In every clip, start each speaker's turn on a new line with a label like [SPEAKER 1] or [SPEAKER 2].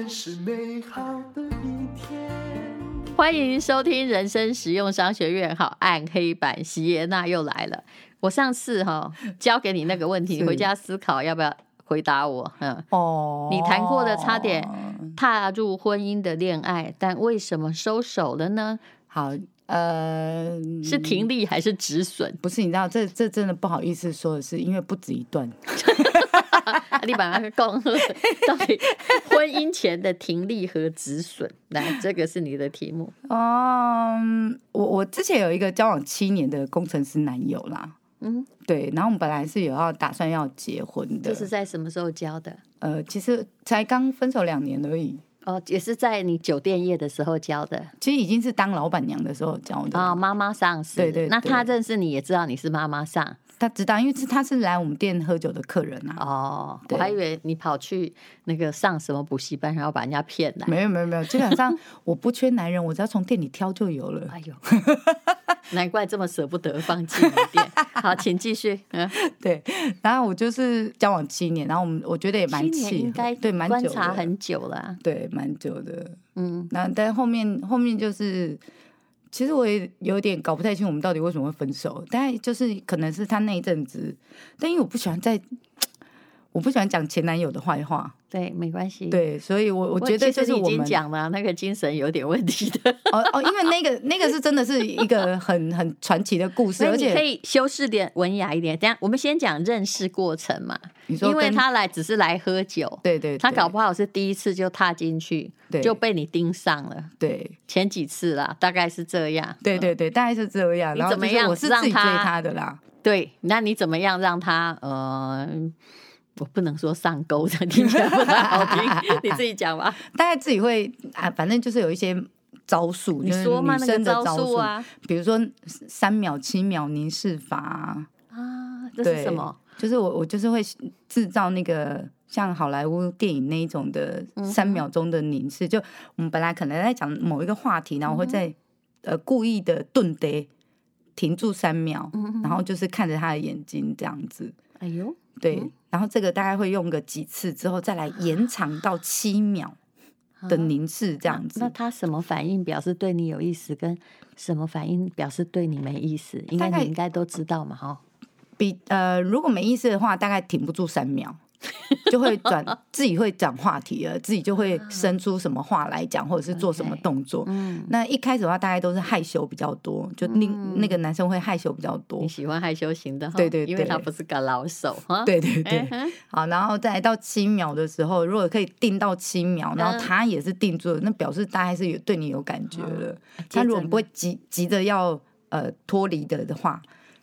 [SPEAKER 1] 天是美好的一天。
[SPEAKER 2] 欢迎收听人生实用商学院。好，暗黑版席耶娜又来了。我上次哈 交给你那个问题，你回家思考要不要回答我。嗯，哦，你谈过的差点踏入婚姻的恋爱，但为什么收手了呢？
[SPEAKER 3] 好。呃，
[SPEAKER 2] 是停利还是止损？
[SPEAKER 3] 不是，你知道，这这真的不好意思说的是，因为不止一段。
[SPEAKER 2] 你把那个讲到底婚姻前的停利和止损，来，这个是你的题目。
[SPEAKER 3] 嗯，我我之前有一个交往七年的工程师男友啦，嗯，对，然后我们本来是有要打算要结婚的。
[SPEAKER 2] 这是在什么时候交的？
[SPEAKER 3] 呃，其实才刚分手两年而已。
[SPEAKER 2] 哦，也是在你酒店业的时候交的，
[SPEAKER 3] 其实已经是当老板娘的时候交的
[SPEAKER 2] 啊。妈妈上是，对对，对。那他认识你也知道你是妈妈桑，
[SPEAKER 3] 他知道，因为是他是来我们店喝酒的客人啊。
[SPEAKER 2] 哦，我还以为你跑去那个上什么补习班，然后把人家骗来。
[SPEAKER 3] 没有没有没有，基本上我不缺男人，我只要从店里挑就有了。哎呦。
[SPEAKER 2] 难怪这么舍不得放弃你店。好，请继续。嗯，
[SPEAKER 3] 对。然后我就是交往七年，然后我们我觉得也蛮契合，
[SPEAKER 2] 应该对，蛮观察很久了。
[SPEAKER 3] 对，蛮久的。嗯，那但后面后面就是，其实我也有点搞不太清我们到底为什么会分手。但就是可能是他那一阵子，但因为我不喜欢在。我不喜欢讲前男友的坏话，
[SPEAKER 2] 对，没关系。
[SPEAKER 3] 对，所以我我觉得就是我们
[SPEAKER 2] 已经讲了那个精神有点问题的。
[SPEAKER 3] 哦哦，因为那个那个是真的是一个很很传奇的故事，而且
[SPEAKER 2] 可以修饰点文雅一点。等下我们先讲认识过程嘛，因为他来只是来喝酒，
[SPEAKER 3] 对，对对，
[SPEAKER 2] 他搞不好是第一次就踏进去，对，就被你盯上了。
[SPEAKER 3] 对，
[SPEAKER 2] 前几次啦，大概是这样。
[SPEAKER 3] 对对对，大概是这样。你怎么样？我是自己追他的啦。
[SPEAKER 2] 对，那你怎么样让他呃？我不能说上钩的，听起来不太好听，你自己讲吧。
[SPEAKER 3] 大概自己会啊，反正就是有一些招数，你说嘛，女生的招数啊，比如说三秒、七秒凝视法啊，
[SPEAKER 2] 啊，这是什么？
[SPEAKER 3] 就是我我就是会制造那个像好莱坞电影那一种的三秒钟的凝视。嗯、就我们本来可能在讲某一个话题，然后我会在、嗯、呃故意的顿得停住三秒，嗯、然后就是看着他的眼睛这样子。哎呦。对，然后这个大概会用个几次之后，再来延长到七秒的凝视这样子。
[SPEAKER 2] 那他什么反应表示对你有意思，跟什么反应表示对你没意思？应该你应该都知道嘛，哈。
[SPEAKER 3] 比呃，如果没意思的话，大概挺不住三秒。就会转自己会讲话题了，自己就会生出什么话来讲，或者是做什么动作。嗯，那一开始的话，大概都是害羞比较多，就那那个男生会害羞比较多。
[SPEAKER 2] 你喜欢害羞型的？
[SPEAKER 3] 对对对，
[SPEAKER 2] 因为他不是个老手。
[SPEAKER 3] 对对对，好，然后再来到七秒的时候，如果可以定到七秒，然后他也是定住了，那表示大概是有对你有感觉了。他如果不会急急着要呃脱离的的话。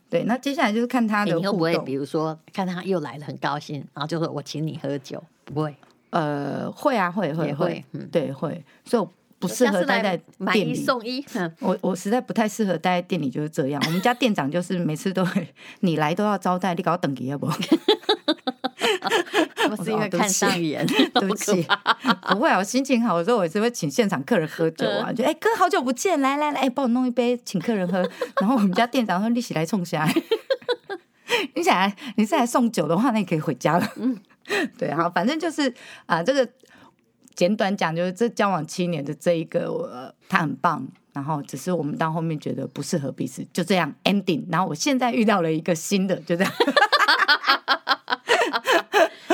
[SPEAKER 3] 对，那接下来就是看他的互动。你会不会
[SPEAKER 2] 比如说看他又来了，很高兴，然后就说我请你喝酒？不会，
[SPEAKER 3] 呃，会啊，会会会，嗯，对，会。所以我不适合待在店里。买
[SPEAKER 2] 一送一，
[SPEAKER 3] 我我实在不太适合待在店里，就是这样。我们家店长就是每次都会，你来都要招待，你搞等级要不？
[SPEAKER 2] 我是因为看上眼，
[SPEAKER 3] 对不起，不会啊，我心情好的时候，我也是会请现场客人喝酒啊，就哎哥好久不见，来来来，帮我弄一杯，请客人喝。然后我们家店长说你起来冲下来，你起来，你是来送酒的话，那你可以回家了。嗯，对，好，反正就是啊，这个简短讲就是这交往七年的这一个，我他很棒，然后只是我们到后面觉得不适合彼此，就这样 ending。然后我现在遇到了一个新的，就这样。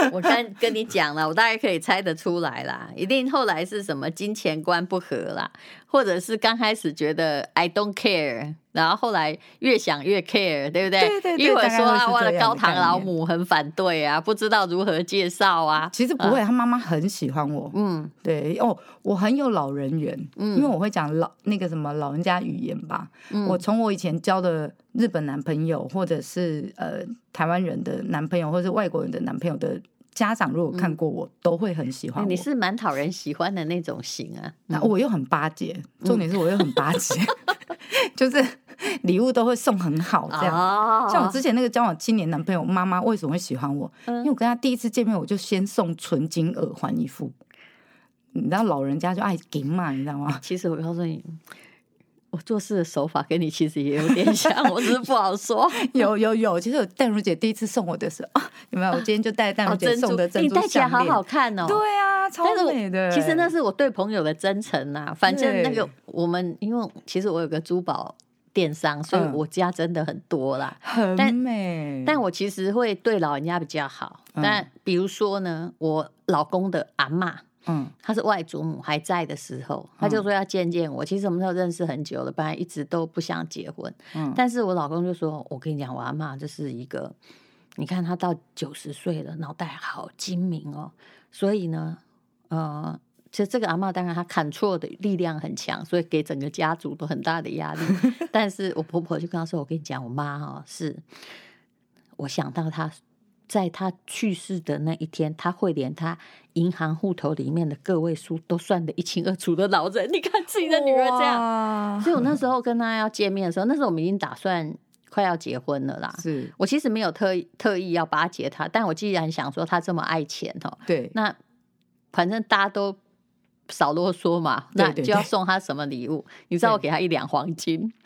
[SPEAKER 2] 我刚跟你讲了，我大概可以猜得出来啦，一定后来是什么金钱观不合啦，或者是刚开始觉得 I don't care，然后后来越想越 care，对不对？对对对，一会儿说啊，我的高堂老母很反对啊，不知道如何介绍啊。
[SPEAKER 3] 其实不会，他妈妈很喜欢我。嗯，对哦，我很有老人缘，嗯，因为我会讲老那个什么老人家语言吧。嗯，我从我以前交的日本男朋友，或者是呃台湾人的男朋友，或者是外国人的男朋友的。家长如果看过我，嗯、都会很喜欢我。
[SPEAKER 2] 你是蛮讨人喜欢的那种型啊，
[SPEAKER 3] 那我又很巴结，重点是我又很巴结，嗯、就是礼物都会送很好这样。哦、像我之前那个交往七年男朋友，妈妈为什么会喜欢我？嗯、因为我跟他第一次见面，我就先送纯金耳环一副。你知道老人家就爱给嘛，你知道吗？
[SPEAKER 2] 其实我告诉你。我做事的手法跟你其实也有点像，我只是不好说。
[SPEAKER 3] 有有有，其实淡如姐第一次送我的时候啊，有没有？我今天就戴淡如姐送的珍珠
[SPEAKER 2] 你戴起来好好看哦。
[SPEAKER 3] 对啊，超美的。
[SPEAKER 2] 其实那是我对朋友的真诚呐。反正那个我们，因为其实我有个珠宝电商，所以我家真的很多啦，
[SPEAKER 3] 很美。
[SPEAKER 2] 但我其实会对老人家比较好。但比如说呢，我老公的阿嬷。嗯，他是外祖母还在的时候，他就说要见见我。其实我们都认识很久了，本来一直都不想结婚。嗯，但是我老公就说：“我跟你讲，我阿妈就是一个，你看她到九十岁了，脑袋好精明哦。所以呢，呃，其实这个阿妈当然她砍错的力量很强，所以给整个家族都很大的压力。但是我婆婆就跟他说：我跟你讲，我妈哦，是我想到她。”在他去世的那一天，他会连他银行户头里面的个位数都算得一清二楚的老人。你看自己的女儿这样，所以我那时候跟他要见面的时候，那时候我们已经打算快要结婚了啦。是我其实没有特意特意要巴结他，但我既然想说他这么爱钱哦，对，那反正大家都。少啰嗦嘛，那就要送他什么礼物？你知道我给他一两黄金，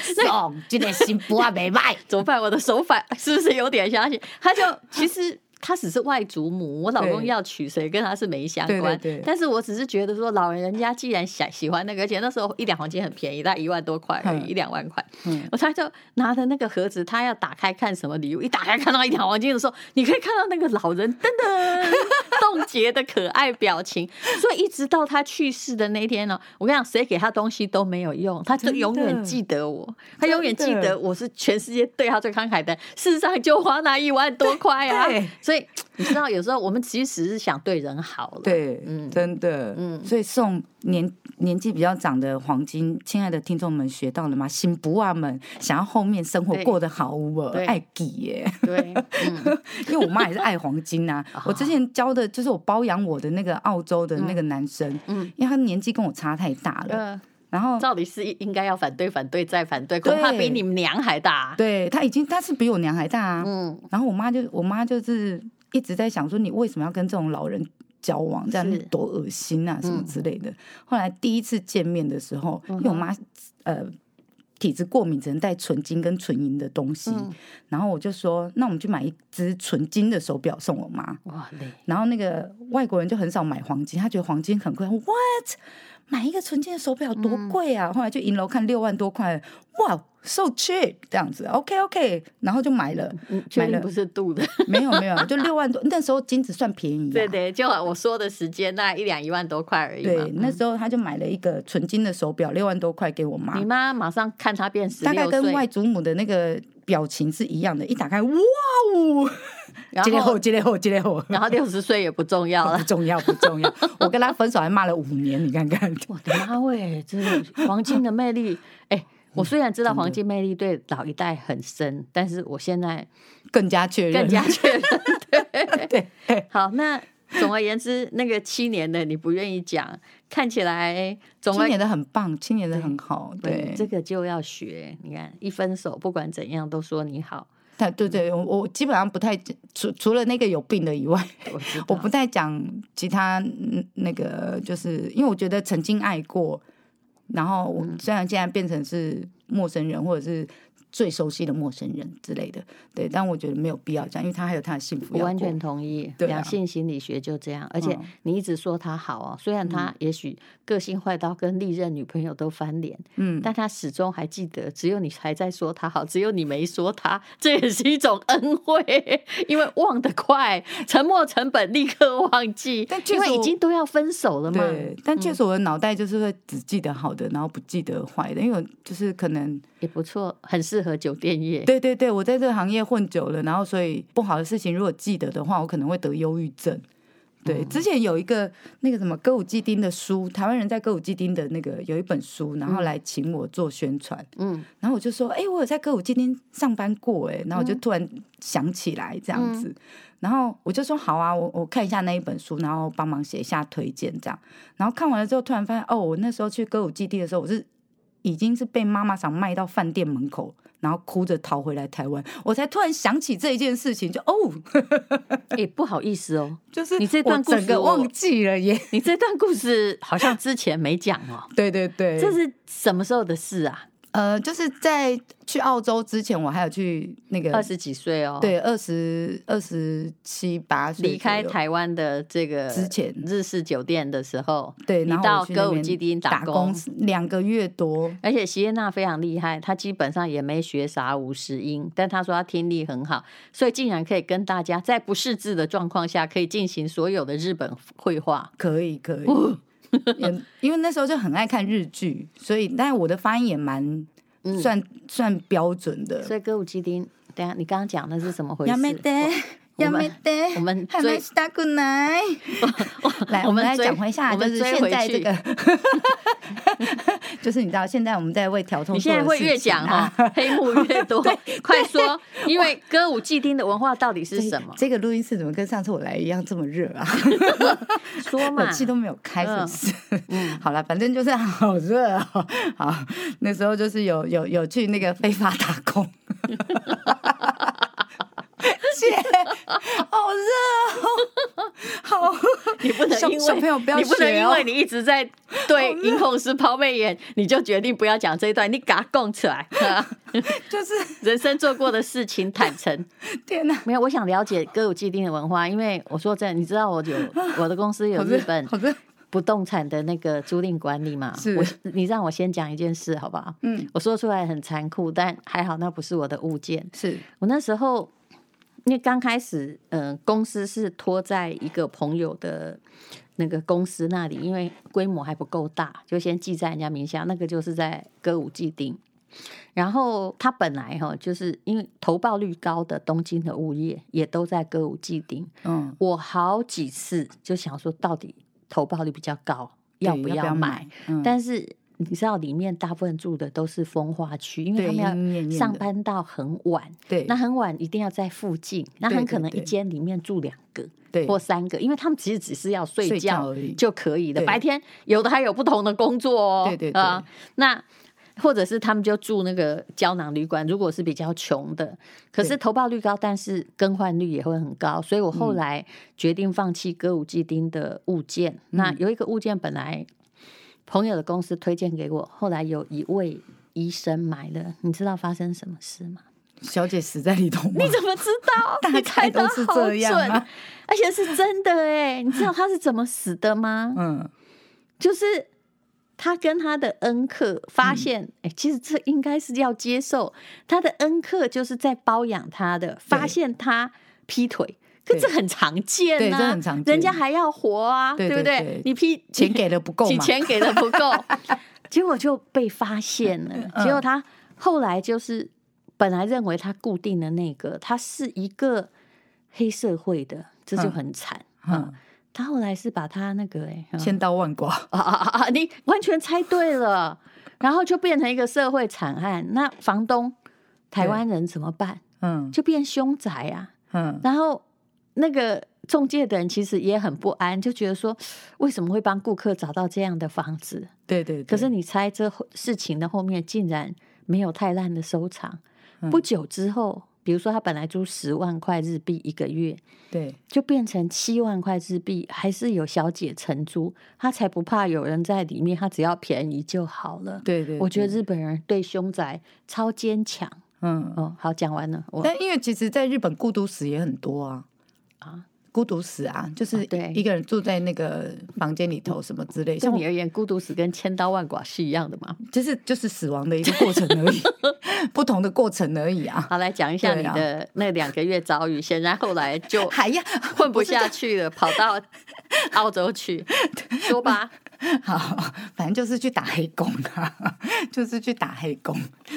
[SPEAKER 3] 送今天新不啊没卖，
[SPEAKER 2] 怎么办？我的手法是不是有点相信？他就其实。他只是外祖母，我老公要娶谁跟他是没相关。对对对，但是我只是觉得说，老人家既然想喜欢那个，而且那时候一两黄金很便宜，大概一万多块而已，嗯、一两万块。嗯，他就拿着那个盒子，他要打开看什么礼物。一打开看到一两黄金的时候，你可以看到那个老人噔噔 冻结的可爱表情。所以一直到他去世的那一天呢，我跟你讲，谁给他东西都没有用，他就永远记得我，他永远记得我是全世界对他最慷慨的。事实上，就花那一万多块啊，所以。你知道，有时候我们其实是想对人好了。
[SPEAKER 3] 对，嗯，真的，嗯。所以送年年纪比较长的黄金，亲爱的听众们学到了吗？新不啊们想要后面生活过得好，我爱给耶。对，嗯、因为我妈也是爱黄金啊。我之前教的就是我包养我的那个澳洲的那个男生，嗯，嗯因为他年纪跟我差太大了。嗯然后，
[SPEAKER 2] 照理是应该要反对、反对再反对，恐怕比你们娘还大。
[SPEAKER 3] 对，他已经，他是比我娘还大啊。嗯。然后我妈就，我妈就是一直在想说，你为什么要跟这种老人交往？这样多恶心啊，什么之类的。嗯、后来第一次见面的时候，因为我妈呃体质过敏，只能戴纯金跟纯银的东西。嗯、然后我就说，那我们去买一只纯金的手表送我妈。哇嘞！然后那个外国人就很少买黄金，他觉得黄金很贵。What？买一个纯金的手表多贵啊！嗯、后来去银楼看六万多块，哇，so cheap 这样子，OK OK，然后就买了，
[SPEAKER 2] 嗯、买了不是镀的，
[SPEAKER 3] 没有没有，就六万多，那时候金子算便宜、啊，
[SPEAKER 2] 对对，就我说的时间大概一两一万多块而已。
[SPEAKER 3] 对，那时候他就买了一个纯金的手表，六万多块给我妈。
[SPEAKER 2] 你妈马上看他变十
[SPEAKER 3] 大概跟外祖母的那个表情是一样的，一打开，哇哦！结了后，结了后，结了后，
[SPEAKER 2] 然后六十岁也不重要了，
[SPEAKER 3] 不重要，不重要。我跟他分手还骂了五年，你看看。
[SPEAKER 2] 我的妈喂，这是黄金的魅力。哎，我虽然知道黄金魅力对老一代很深，但是我现在
[SPEAKER 3] 更加确认，
[SPEAKER 2] 更加确认。对对，好，那 总而言之，那个七年的你不愿意讲，看起来总
[SPEAKER 3] 七年的很棒，七年的很好。对，
[SPEAKER 2] 这个就要学。你看，一分手，不管怎样都说你好。
[SPEAKER 3] 对对对，我我基本上不太除除了那个有病的以外，我，我不太讲其他那个，就是因为我觉得曾经爱过，然后我虽然现在变成是陌生人，或者是。最熟悉的陌生人之类的，对，但我觉得没有必要这样，因为他还有他的幸福。
[SPEAKER 2] 我完全同意，对啊、两性心理学就这样。而且你一直说他好哦，虽然他也许个性坏到跟历任女朋友都翻脸，嗯，但他始终还记得，只有你还在说他好，只有你没说他，这也是一种恩惠，因为忘得快，沉没成本立刻忘记，但因为已经都要分手了嘛。
[SPEAKER 3] 对，但确实我的脑袋就是会只记得好的，然后不记得坏的，因为就是可能
[SPEAKER 2] 也不错，很适合。和酒店业，
[SPEAKER 3] 对对对，我在这个行业混久了，然后所以不好的事情如果记得的话，我可能会得忧郁症。对，嗯、之前有一个那个什么歌舞伎町的书，台湾人在歌舞伎町的那个有一本书，然后来请我做宣传，嗯，然后我就说，哎、欸，我有在歌舞伎町上班过，哎，然后我就突然想起来这样子，嗯、然后我就说好啊，我我看一下那一本书，然后帮忙写一下推荐这样，然后看完了之后，突然发现，哦，我那时候去歌舞伎町的时候，我是。已经是被妈妈想卖到饭店门口，然后哭着逃回来台湾，我才突然想起这一件事情，就哦，
[SPEAKER 2] 哎、欸，不好意思哦，
[SPEAKER 3] 就是
[SPEAKER 2] 你这段故事我
[SPEAKER 3] 忘记了耶，
[SPEAKER 2] 你这段故事好像之前没讲哦，
[SPEAKER 3] 对对对，
[SPEAKER 2] 这是什么时候的事啊？
[SPEAKER 3] 呃，就是在去澳洲之前，我还有去那个
[SPEAKER 2] 二十几岁哦，
[SPEAKER 3] 对，二十二十七八岁
[SPEAKER 2] 离开台湾的这个
[SPEAKER 3] 之前。
[SPEAKER 2] 日式酒店的时候，
[SPEAKER 3] 对，
[SPEAKER 2] 你到歌舞伎町打工
[SPEAKER 3] 两个月多，
[SPEAKER 2] 而且席耶娜非常厉害，她基本上也没学啥五十音，但她说她听力很好，所以竟然可以跟大家在不识字的状况下，可以进行所有的日本绘画，
[SPEAKER 3] 可以可以。因为那时候就很爱看日剧，所以但是我的发音也蛮算、嗯、算标准的。
[SPEAKER 2] 所以歌舞伎町，等下你刚刚讲的是怎么回事？
[SPEAKER 3] 我们我们追大姑奶，来我们来讲一下，就是现在这个，就是你知道现在我们在为调通，
[SPEAKER 2] 你现在会越讲哈，黑幕越多，快说，因为歌舞伎町的文化到底是什么？
[SPEAKER 3] 这个录音室怎么跟上次我来一样这么热啊？
[SPEAKER 2] 说嘛，
[SPEAKER 3] 气都没有开，是不是？嗯，好了，反正就是好热啊。好，那时候就是有有有去那个非法打工。姐，好热哦！好，
[SPEAKER 2] 你不能因为小朋友不要、哦、你不能因为你一直在对音控师抛媚眼，你就决定不要讲这一段，你给他供出来，
[SPEAKER 3] 就是
[SPEAKER 2] 人生做过的事情坦诚。
[SPEAKER 3] 天哪，
[SPEAKER 2] 没有，我想了解歌舞伎町的文化，因为我说真的，你知道我有我的公司有日本不动产的那个租赁管理嘛？是，我你让我先讲一件事好不好？嗯，我说出来很残酷，但还好那不是我的物件，
[SPEAKER 3] 是
[SPEAKER 2] 我那时候。因为刚开始，嗯、呃，公司是托在一个朋友的那个公司那里，因为规模还不够大，就先记在人家名下。那个就是在歌舞伎町，然后他本来哈，就是因为投报率高的东京的物业也都在歌舞伎町。嗯，我好几次就想说，到底投报率比较高，要不要买？要要买嗯、但是。你知道里面大部分住的都是风化区，因为他们要上班到很晚，对，那很晚一定要在附近，那很可能一间里面住两个，对，或三个，因为他们其实只是要睡觉就可以的，白天有的还有不同的工作哦，对对对，呃，那或者是他们就住那个胶囊旅馆，如果是比较穷的，可是投报率高，但是更换率也会很高，所以我后来决定放弃歌舞伎町的物件，那有一个物件本来。朋友的公司推荐给我，后来有一位医生买了，你知道发生什么事吗？
[SPEAKER 3] 小姐死在里头吗？
[SPEAKER 2] 你怎么知道？大概都是这样，而且是真的哎！你知道他是怎么死的吗？嗯，就是他跟他的恩客发现，哎、嗯，其实这应该是要接受他的恩客就是在包养他的，发现他劈腿。可这很常见呐、啊，很常见，人家还要活啊，对，对不对？你批
[SPEAKER 3] 钱给的不够，
[SPEAKER 2] 你钱给的不够，结果就被发现了。结果他后来就是本来认为他固定的那个，他是一个黑社会的，这就很惨。嗯，嗯，他后来是把他那个哎，
[SPEAKER 3] 千刀万剐
[SPEAKER 2] 啊啊啊！你完全猜对了，然后就变成一个社会惨案。那房东台湾人怎么办？嗯，就变凶宅啊。嗯，然后。那个中介的人其实也很不安，就觉得说，为什么会帮顾客找到这样的房子？
[SPEAKER 3] 对对，对。
[SPEAKER 2] 可是你猜这事情的后面竟然没有太烂的收场。嗯、不久之后，比如说他本来租十万块日币一个月，
[SPEAKER 3] 对，
[SPEAKER 2] 就变成七万块日币，还是有小姐承租，他才不怕有人在里面，他只要便宜就好了。
[SPEAKER 3] 对，对对。
[SPEAKER 2] 我觉得日本人对凶宅超坚强。嗯哦，好，讲完了。
[SPEAKER 3] 但因为其实在日本孤独死也很多啊。啊，孤独死啊，就是一个人住在那个房间里头，什么之类。
[SPEAKER 2] 对你而言，孤独死跟千刀万剐是一样的吗？
[SPEAKER 3] 就是就是死亡的一个过程而已，不同的过程而已啊。
[SPEAKER 2] 好，来讲一下你的那两个月遭遇。显然后来就 还要混不下去了，跑到澳洲去，说吧。
[SPEAKER 3] 好，反正就是去打黑工啊，就是去打黑工，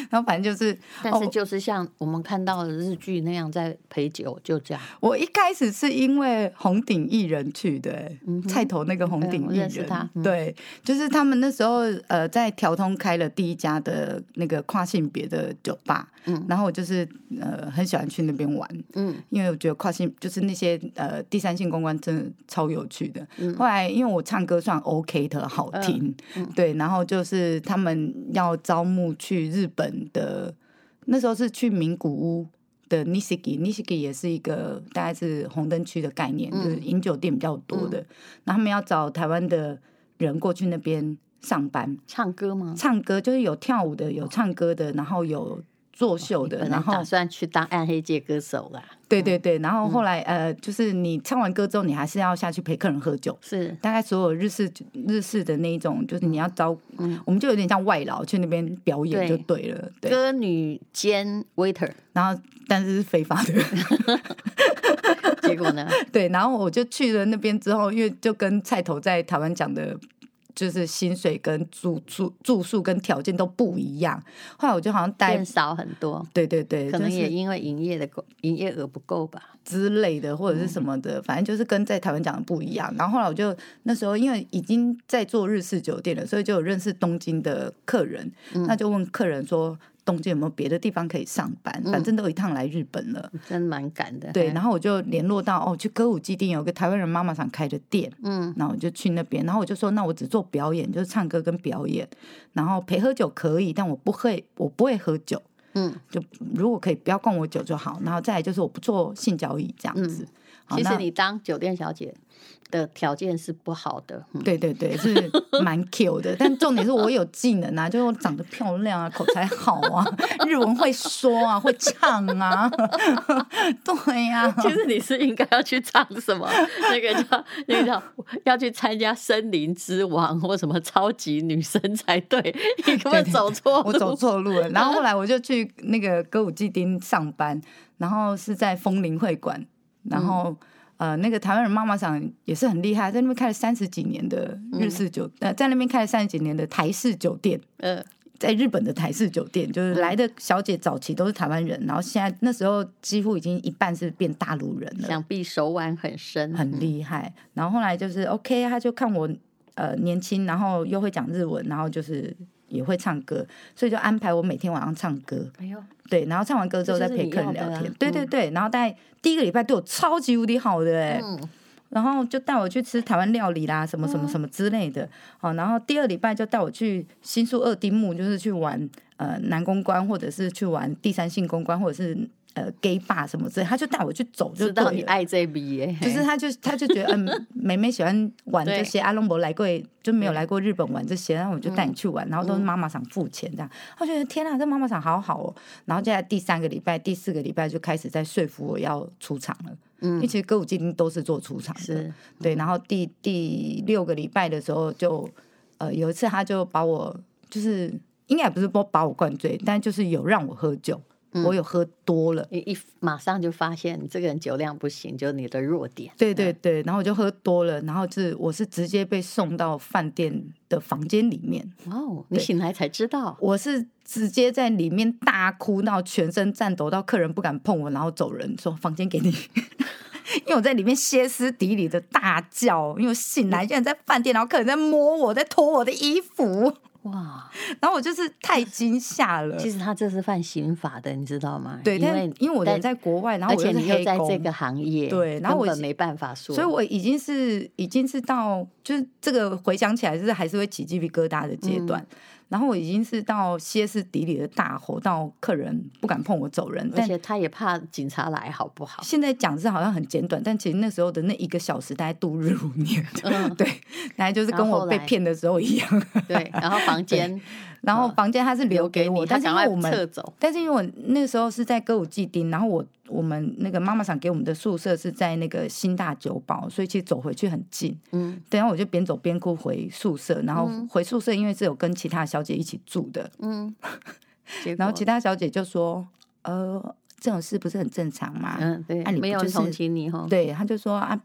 [SPEAKER 3] 然后反正就是，
[SPEAKER 2] 但是就是像我们看到的日剧那样在陪酒，就这样。
[SPEAKER 3] 我一开始是因为红顶艺人去的，菜头那个红顶艺人，嗯他嗯、对，就是他们那时候呃在条通开了第一家的那个跨性别的酒吧，嗯，然后我就是呃很喜欢去那边玩，嗯，因为我觉得跨性就是那些呃第三性公关真的超有趣的。嗯、后来因为我唱歌算 OK 的。好听，
[SPEAKER 2] 嗯嗯、
[SPEAKER 3] 对，然后就是他们要招募去日本的，那时候是去名古屋的 Nishiki，Nishiki 也是一个大概是红灯区的概念，嗯、就是饮酒店比较多的，然后、嗯、他们要找台湾的人过去那边上班，
[SPEAKER 2] 唱歌吗？
[SPEAKER 3] 唱歌就是有跳舞的，有唱歌的，然后有。作秀的，然后
[SPEAKER 2] 打算去当暗黑界歌手啦。
[SPEAKER 3] 对对对，然后后来呃，就是你唱完歌之后，你还是要下去陪客人喝酒。
[SPEAKER 2] 是，
[SPEAKER 3] 大概所有日式日式的那一种，就是你要招，我们就有点像外劳去那边表演就对了。
[SPEAKER 2] 歌女兼 waiter，
[SPEAKER 3] 然后但是是非法的。
[SPEAKER 2] 结果呢？
[SPEAKER 3] 对，然后我就去了那边之后，因为就跟菜头在台湾讲的。就是薪水跟住住住宿跟条件都不一样，后来我就好像待
[SPEAKER 2] 少很多，
[SPEAKER 3] 对对对，
[SPEAKER 2] 可能也因为营业的营业额不够吧
[SPEAKER 3] 之类的，或者是什么的，嗯、反正就是跟在台湾讲的不一样。然后后来我就那时候因为已经在做日式酒店了，所以就有认识东京的客人，嗯、那就问客人说。东京有没有别的地方可以上班？反正都一趟来日本了，
[SPEAKER 2] 嗯、真蛮赶的。
[SPEAKER 3] 对，然后我就联络到哦，去歌舞伎町有个台湾人妈妈想开的店，嗯，然后我就去那边，然后我就说，那我只做表演，就是唱歌跟表演，然后陪喝酒可以，但我不会，我不会喝酒，嗯，就如果可以不要灌我酒就好，然后再来就是我不做性交易这样子。嗯
[SPEAKER 2] 其实你当酒店小姐的条件是不好的，
[SPEAKER 3] 嗯、对对对，是蛮 Q 的。但重点是我有技能啊，就是我长得漂亮啊，口才好啊，日文会说啊，会唱啊。对呀、啊，
[SPEAKER 2] 其实你是应该要去唱什么？那个叫那个叫要去参加森林之王或什么超级女生才对。你根本走错，
[SPEAKER 3] 我走错路了。然后后来 我就去那个歌舞伎町上班，然后是在风林会馆。然后，呃，那个台湾人妈妈桑也是很厉害，在那边开了三十几年的日式酒，呃，在那边开了三十几年的台式酒店。嗯，在日本的台式酒店，就是来的小姐早期都是台湾人，然后现在那时候几乎已经一半是变大陆人了，
[SPEAKER 2] 想必手腕很深，
[SPEAKER 3] 很厉害。然后后来就是 OK，他就看我呃年轻，然后又会讲日文，然后就是。也会唱歌，所以就安排我每天晚上唱歌。哎呦，对，然后唱完歌之后再陪客人聊天。啊、对对对，然后大概第一个礼拜对我超级无敌好的哎，嗯、然后就带我去吃台湾料理啦，什么什么什么之类的。好，然后第二礼拜就带我去新宿二丁目，就是去玩呃南公关，或者是去玩第三性公关，或者是。呃，gay bar 什么之类，他就带我去走，就知道
[SPEAKER 2] 你爱这笔耶。
[SPEAKER 3] 就是他就他就觉得，嗯，妹妹喜欢玩这些，阿龙伯来过，就没有来过日本玩这些，然后我就带你去玩，然后都是妈妈想付钱这样。我觉得天啊，这妈妈想好好哦。然后就在第三个礼拜、第四个礼拜就开始在说服我要出场了。嗯，因为其实歌舞伎町都是做出场的，是对。然后第第六个礼拜的时候，就呃有一次他就把我就是应该也不是不把我灌醉，但就是有让我喝酒。我有喝多了，
[SPEAKER 2] 你一马上就发现你这个人酒量不行，就是你的弱点。
[SPEAKER 3] 对对对，然后我就喝多了，然后是我是直接被送到饭店的房间里面。
[SPEAKER 2] 哦，你醒来才知道，
[SPEAKER 3] 我是直接在里面大哭到全身颤抖，到客人不敢碰我，然后走人，说房间给你。因为我在里面歇斯底里的大叫，因为我醒来现在在饭店，然后客人在摸我，在脱我的衣服。哇！然后我就是太惊吓了。
[SPEAKER 2] 其实他这是犯刑法的，你知道吗？
[SPEAKER 3] 对，因为因为我人在国外，然后我
[SPEAKER 2] 且你又在这个行业，
[SPEAKER 3] 对，然后我
[SPEAKER 2] 没办法说。
[SPEAKER 3] 所以我已经是已经是到就是这个回想起来，就是还是会起鸡皮疙瘩的阶段。嗯然后我已经是到歇斯底里的大吼，到客人不敢碰我走人，
[SPEAKER 2] 而且他也怕警察来，好不好？
[SPEAKER 3] 现在讲是好像很简短，但其实那时候的那一个小时，大概度日如年。嗯，对，大概就是跟我被骗的时候一样。
[SPEAKER 2] 对，然后房间。
[SPEAKER 3] 然后房间他是留给我，但是因为我们
[SPEAKER 2] 撤走，
[SPEAKER 3] 但是因为我那个时候是在歌舞伎町，然后我我们那个妈妈想给我们的宿舍是在那个新大久保，所以其实走回去很近。嗯，等下我就边走边哭回宿舍，然后回宿舍因为是有跟其他小姐一起住的。嗯，然后其他小姐就说：“呃，这种事不是很正常吗？嗯，
[SPEAKER 2] 对，啊，你没有同情你哈？
[SPEAKER 3] 对，他就说啊，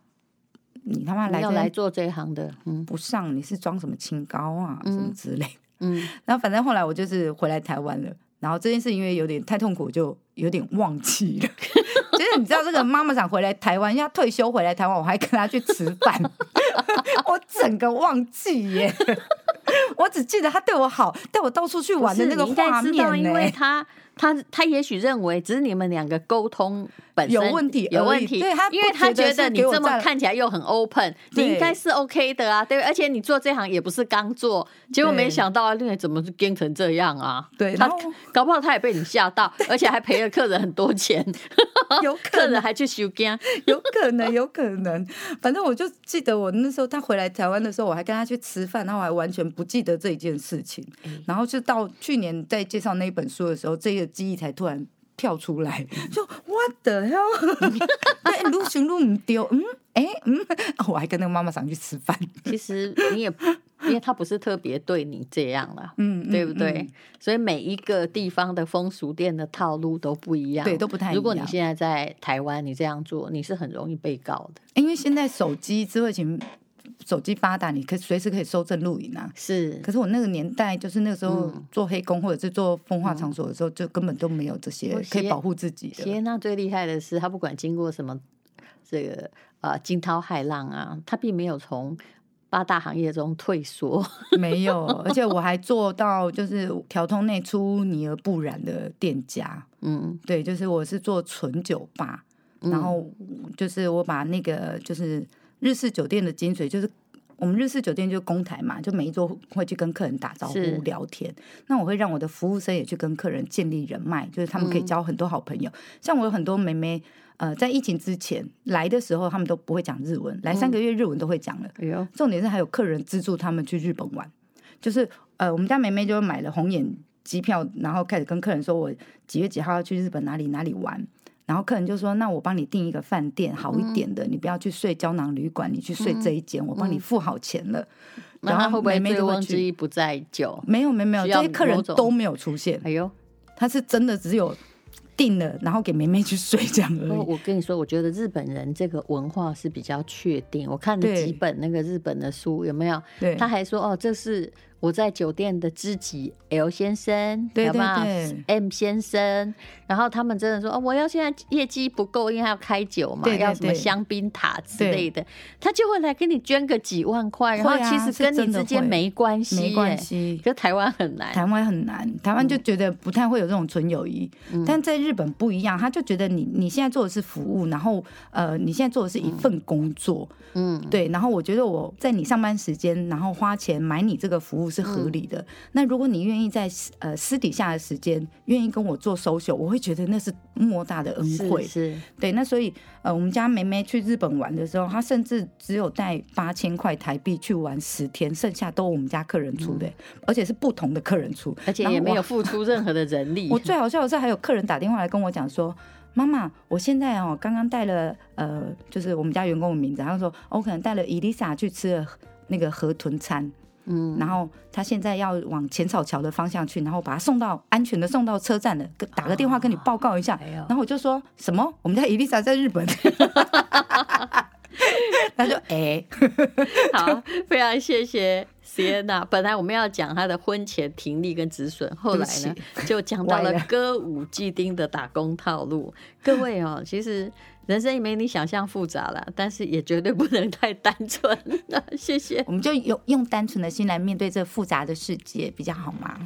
[SPEAKER 3] 你他妈来
[SPEAKER 2] 要来做这一行的，嗯，
[SPEAKER 3] 不上你是装什么清高啊，什么之类。”嗯，然后反正后来我就是回来台湾了，然后这件事因为有点太痛苦，就有点忘记了。其 实你知道，这个妈妈想回来台湾，要退休回来台湾，我还跟她去吃饭，我整个忘记耶。我只记得他对我好，带我到处去玩的那个画面呢。
[SPEAKER 2] 因为他他他也许认为只是你们两个沟通本身
[SPEAKER 3] 有问题，
[SPEAKER 2] 有问题。
[SPEAKER 3] 对他，
[SPEAKER 2] 因为他觉得你这么看起来又很 open，你应该是 OK 的啊，对。而且你做这行也不是刚做，结果没想到啊，另外怎么变成这样啊？
[SPEAKER 3] 对，
[SPEAKER 2] 他搞不好他也被你吓到，而且还赔了客人很多钱，
[SPEAKER 3] 有
[SPEAKER 2] 客人还去收惊，
[SPEAKER 3] 有可能，有可能。反正我就记得我那时候他回来台湾的时候，我还跟他去吃饭，然后我还完全不记得这一件事情。然后就到去年在介绍那一本书的时候，这个记忆才突然跳出来，就 What the hell？对，路行路唔丢，嗯，哎，嗯，我还跟那个妈妈上去吃饭。
[SPEAKER 2] 其实你也，因为他不是特别对你这样了，嗯，对不对？嗯嗯、所以每一个地方的风俗店的套路都不一样，
[SPEAKER 3] 对，都不太一样。
[SPEAKER 2] 如果你现在在台湾，你这样做，你是很容易被告的，
[SPEAKER 3] 因为现在手机智慧型。手机发达，你可以随时可以收证录影啊。
[SPEAKER 2] 是，
[SPEAKER 3] 可是我那个年代，就是那个时候做黑工或者是做风化场所的时候，就根本都没有这些可以保护自己的。
[SPEAKER 2] 谢娜最厉害的是，他不管经过什么这个啊惊涛骇浪啊，他并没有从八大行业中退缩，
[SPEAKER 3] 没有。而且我还做到就是条通内出泥而不染的店家。嗯，对，就是我是做纯酒吧，然后就是我把那个就是。日式酒店的精髓就是，我们日式酒店就是公台嘛，就每一桌会去跟客人打招呼聊天。那我会让我的服务生也去跟客人建立人脉，就是他们可以交很多好朋友。嗯、像我有很多妹妹，呃，在疫情之前来的时候，他们都不会讲日文，来三个月日文都会讲了。哎呦，重点是还有客人资助他们去日本玩，就是呃，我们家妹妹就买了红眼机票，然后开始跟客人说我几月几号要去日本哪里哪里玩。然后客人就说：“那我帮你订一个饭店好一点的，嗯、你不要去睡胶囊旅馆，你去睡这一间，嗯、我帮你付好钱了。嗯”然后
[SPEAKER 2] 会不会醉翁
[SPEAKER 3] 之
[SPEAKER 2] 意不在酒？
[SPEAKER 3] 没有没有没有，这些客人都没有出现。哎呦，他是真的只有订了，然后给梅梅去睡这样而已。
[SPEAKER 2] 我跟你说，我觉得日本人这个文化是比较确定。我看了几本那个日本的书，有没有？对，他还说：“哦，这是。”我在酒店的知己 L 先生，对对对，M 先生，然后他们真的说，哦，我要现在业绩不够，因为要开酒嘛，对对对，要什么香槟塔之类的，他就会来给你捐个几万块，然后其实跟你之间没关系，没关系。可是台湾很难，
[SPEAKER 3] 台湾很难，台湾就觉得不太会有这种纯友谊，嗯、但在日本不一样，他就觉得你你现在做的是服务，然后呃，你现在做的是一份工作，嗯，对，然后我觉得我在你上班时间，然后花钱买你这个服务。是合理的。嗯、那如果你愿意在呃私底下的时间，愿意跟我做 social，我会觉得那是莫大的恩惠。是，是对。那所以呃，我们家梅梅去日本玩的时候，她甚至只有带八千块台币去玩十天，剩下都我们家客人出的，嗯、而且是不同的客人出，
[SPEAKER 2] 而且也没有付出任何的人力。
[SPEAKER 3] 我最好笑的是，还有客人打电话来跟我讲说：“妈妈，我现在哦，刚刚带了呃，就是我们家员工的名字，然后说我可能带了伊丽莎去吃了那个河豚餐。”嗯，然后他现在要往浅草桥的方向去，然后把他送到安全的送到车站了，打个电话跟你报告一下。然后我就说什么？我们家伊丽莎在日本。他说：“哎，
[SPEAKER 2] 好，非常谢谢 Sienna。本来我们要讲他的婚前停利跟止损，后来呢就讲到了歌舞伎町的打工套路。各位哦，其实。”人生也没你想象复杂了，但是也绝对不能太单纯。谢谢，
[SPEAKER 3] 我们就用用单纯的心来面对这复杂的世界，比较好吗？